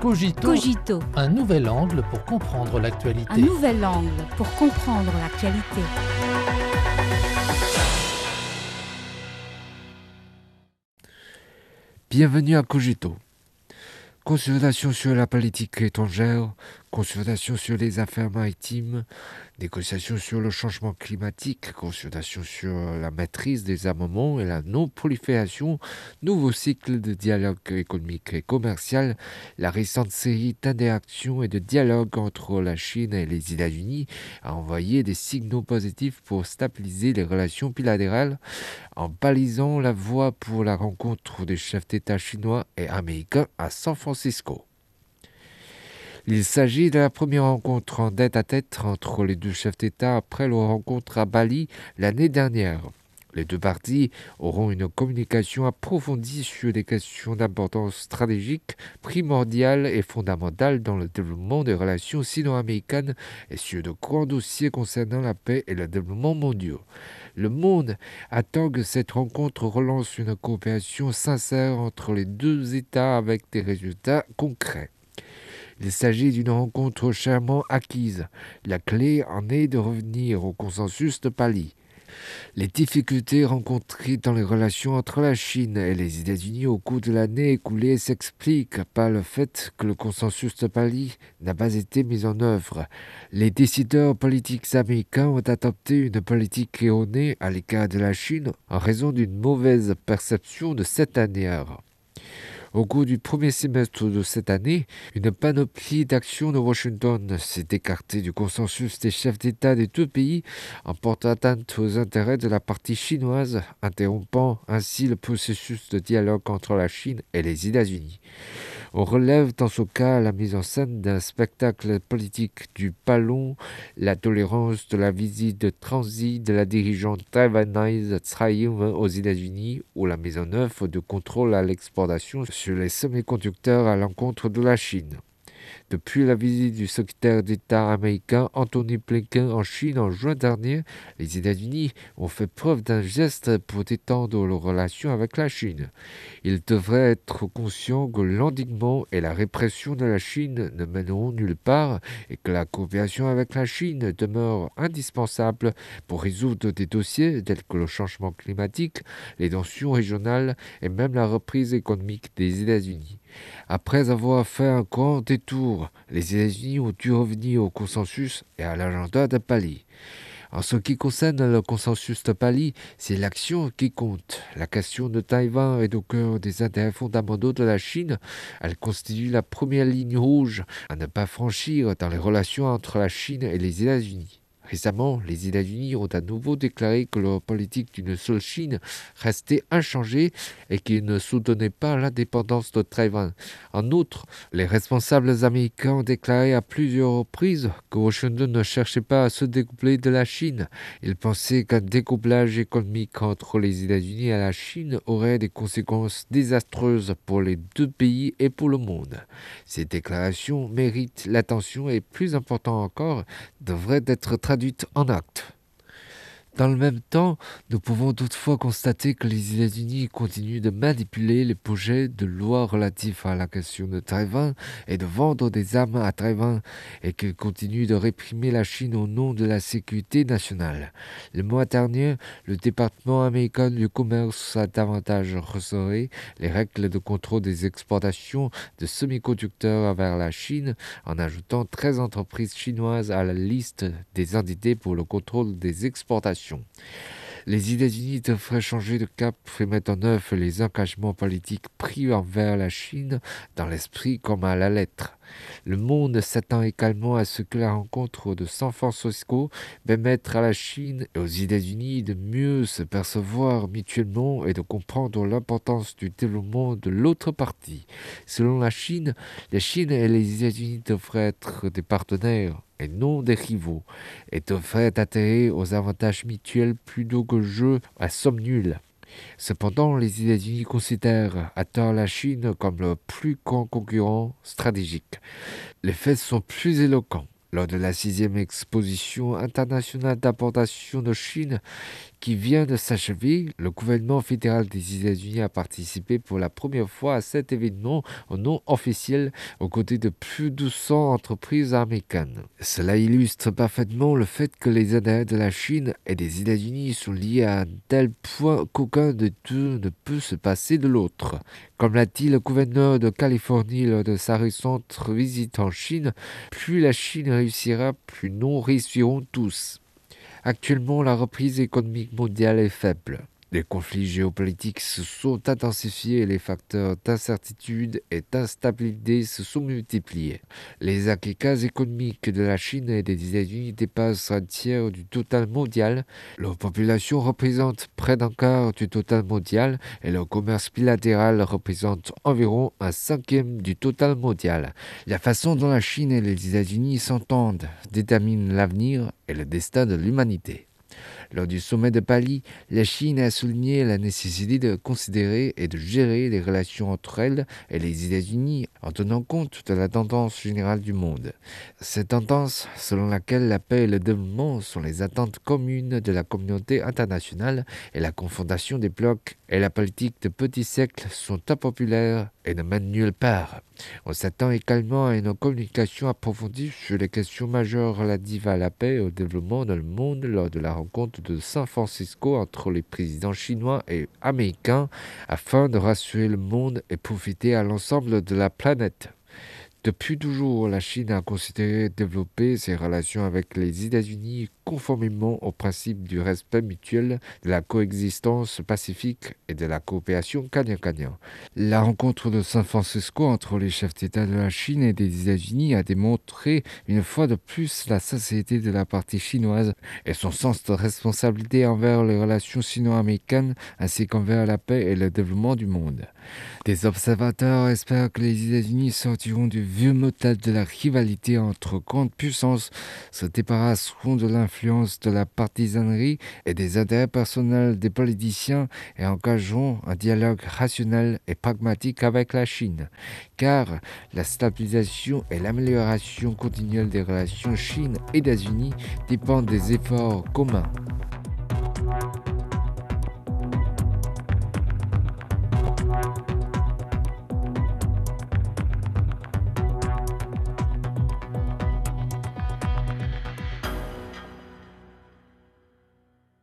Cogito, Cogito, un nouvel angle pour comprendre l'actualité. un nouvel angle pour comprendre l'actualité. Bienvenue à Cogito. Consultation sur la politique étrangère, consultation sur les affaires maritimes, négociations sur le changement climatique, consultation sur la maîtrise des armements et la non-prolifération, nouveau cycle de dialogue économique et commercial, la récente série d'interactions et de dialogues entre la Chine et les États-Unis a envoyé des signaux positifs pour stabiliser les relations bilatérales en balisant la voie pour la rencontre des chefs d'État chinois et américains à San Francisco. Il s'agit de la première rencontre en tête-à-tête entre les deux chefs d'État après leur rencontre à Bali l'année dernière. Les deux parties auront une communication approfondie sur des questions d'importance stratégique, primordiale et fondamentale dans le développement des relations sino-américaines et sur de grands dossiers concernant la paix et le développement mondiaux. Le monde attend que cette rencontre relance une coopération sincère entre les deux États avec des résultats concrets. Il s'agit d'une rencontre chèrement acquise. La clé en est de revenir au consensus de Pali. Les difficultés rencontrées dans les relations entre la Chine et les États-Unis au cours de l'année écoulée s'expliquent par le fait que le consensus de Pali n'a pas été mis en œuvre. Les décideurs politiques américains ont adopté une politique erronée à l'égard de la Chine en raison d'une mauvaise perception de cette dernière. Au cours du premier semestre de cette année, une panoplie d'actions de Washington s'est écartée du consensus des chefs d'État des deux pays en portant atteinte aux intérêts de la partie chinoise, interrompant ainsi le processus de dialogue entre la Chine et les États-Unis. On relève dans ce cas la mise en scène d'un spectacle politique du ballon, la tolérance de la visite de transit de la dirigeante taïwanaise Tsai aux États-Unis ou la mise en œuvre de contrôles à l'exportation sur les semi-conducteurs à l'encontre de la Chine. Depuis la visite du secrétaire d'État américain Anthony Blinken en Chine en juin dernier, les États-Unis ont fait preuve d'un geste pour détendre leurs relations avec la Chine. Ils devraient être conscients que l'endiguement et la répression de la Chine ne mèneront nulle part et que la coopération avec la Chine demeure indispensable pour résoudre des dossiers tels que le changement climatique, les tensions régionales et même la reprise économique des États-Unis. Après avoir fait un grand détour, les États-Unis ont dû revenir au consensus et à l'agenda de Pali. En ce qui concerne le consensus de Pali, c'est l'action qui compte. La question de Taïwan est au cœur des intérêts fondamentaux de la Chine. Elle constitue la première ligne rouge à ne pas franchir dans les relations entre la Chine et les États-Unis. Récemment, les États-Unis ont à nouveau déclaré que leur politique d'une seule Chine restait inchangée et qu'ils ne soutenaient pas l'indépendance de Taïwan. En outre, les responsables américains ont déclaré à plusieurs reprises que Washington ne cherchait pas à se découpler de la Chine. Ils pensaient qu'un découplage économique entre les États-Unis et la Chine aurait des conséquences désastreuses pour les deux pays et pour le monde. Ces déclarations méritent l'attention et, plus important encore, devraient être traduites en actes. Dans le même temps, nous pouvons toutefois constater que les États-Unis continuent de manipuler les projets de loi relatifs à la question de Taïwan et de vendre des armes à Taïwan et qu'ils continuent de réprimer la Chine au nom de la sécurité nationale. Le mois dernier, le département américain du commerce a davantage resserré les règles de contrôle des exportations de semi-conducteurs vers la Chine en ajoutant 13 entreprises chinoises à la liste des entités pour le contrôle des exportations. Les États-Unis devraient changer de cap et mettre en œuvre les engagements politiques pris envers la Chine dans l'esprit comme à la lettre. Le monde s'attend également à ce que la rencontre de San Francisco permette à la Chine et aux États-Unis de mieux se percevoir mutuellement et de comprendre l'importance du développement de l'autre partie. Selon la Chine, la Chine et les États-Unis devraient être des partenaires et non des rivaux, et devraient atterrir aux avantages mutuels plutôt que jeu à somme nulle. Cependant, les États-Unis considèrent à tort la Chine comme le plus grand concurrent stratégique. Les faits sont plus éloquents. Lors de la sixième exposition internationale d'importation de Chine, qui vient de s'achever, le gouvernement fédéral des États-Unis a participé pour la première fois à cet événement nom officiel aux côtés de plus de 100 entreprises américaines. Cela illustre parfaitement le fait que les intérêts de la Chine et des États-Unis sont liés à un tel point qu'aucun de deux ne peut se passer de l'autre. Comme l'a dit le gouverneur de Californie lors de sa récente visite en Chine, plus la Chine réussira, plus nous réussirons tous. Actuellement, la reprise économique mondiale est faible. Les conflits géopolitiques se sont intensifiés et les facteurs d'incertitude et d'instabilité se sont multipliés. Les acquis économiques de la Chine et des États-Unis dépassent un tiers du total mondial. Leur population représente près d'un quart du total mondial et leur commerce bilatéral représente environ un cinquième du total mondial. La façon dont la Chine et les États-Unis s'entendent détermine l'avenir et le destin de l'humanité. Lors du sommet de Bali, la Chine a souligné la nécessité de considérer et de gérer les relations entre elle et les États-Unis en tenant compte de la tendance générale du monde. Cette tendance selon laquelle la paix et le développement sont les attentes communes de la communauté internationale et la confrontation des blocs et la politique de petits siècles sont impopulaires et ne mènent nulle part. On s'attend également à une communication approfondie sur les questions majeures relatives à la paix et au développement dans le monde lors de la rencontre de San Francisco entre les présidents chinois et américains afin de rassurer le monde et profiter à l'ensemble de la planète. Depuis toujours, la Chine a considéré développer ses relations avec les États-Unis conformément au principe du respect mutuel, de la coexistence pacifique et de la coopération gagnant-gagnant. La rencontre de San Francisco entre les chefs d'État de la Chine et des États-Unis a démontré une fois de plus la sincérité de la partie chinoise et son sens de responsabilité envers les relations sino-américaines ainsi qu'envers la paix et le développement du monde. Des observateurs espèrent que les États-Unis sortiront du vieux motels de la rivalité entre grandes puissances se débarrasseront de l'influence de la partisanerie et des intérêts personnels des politiciens et engageront un dialogue rationnel et pragmatique avec la Chine. Car la stabilisation et l'amélioration continuelle des relations Chine-États-Unis dépendent des efforts communs.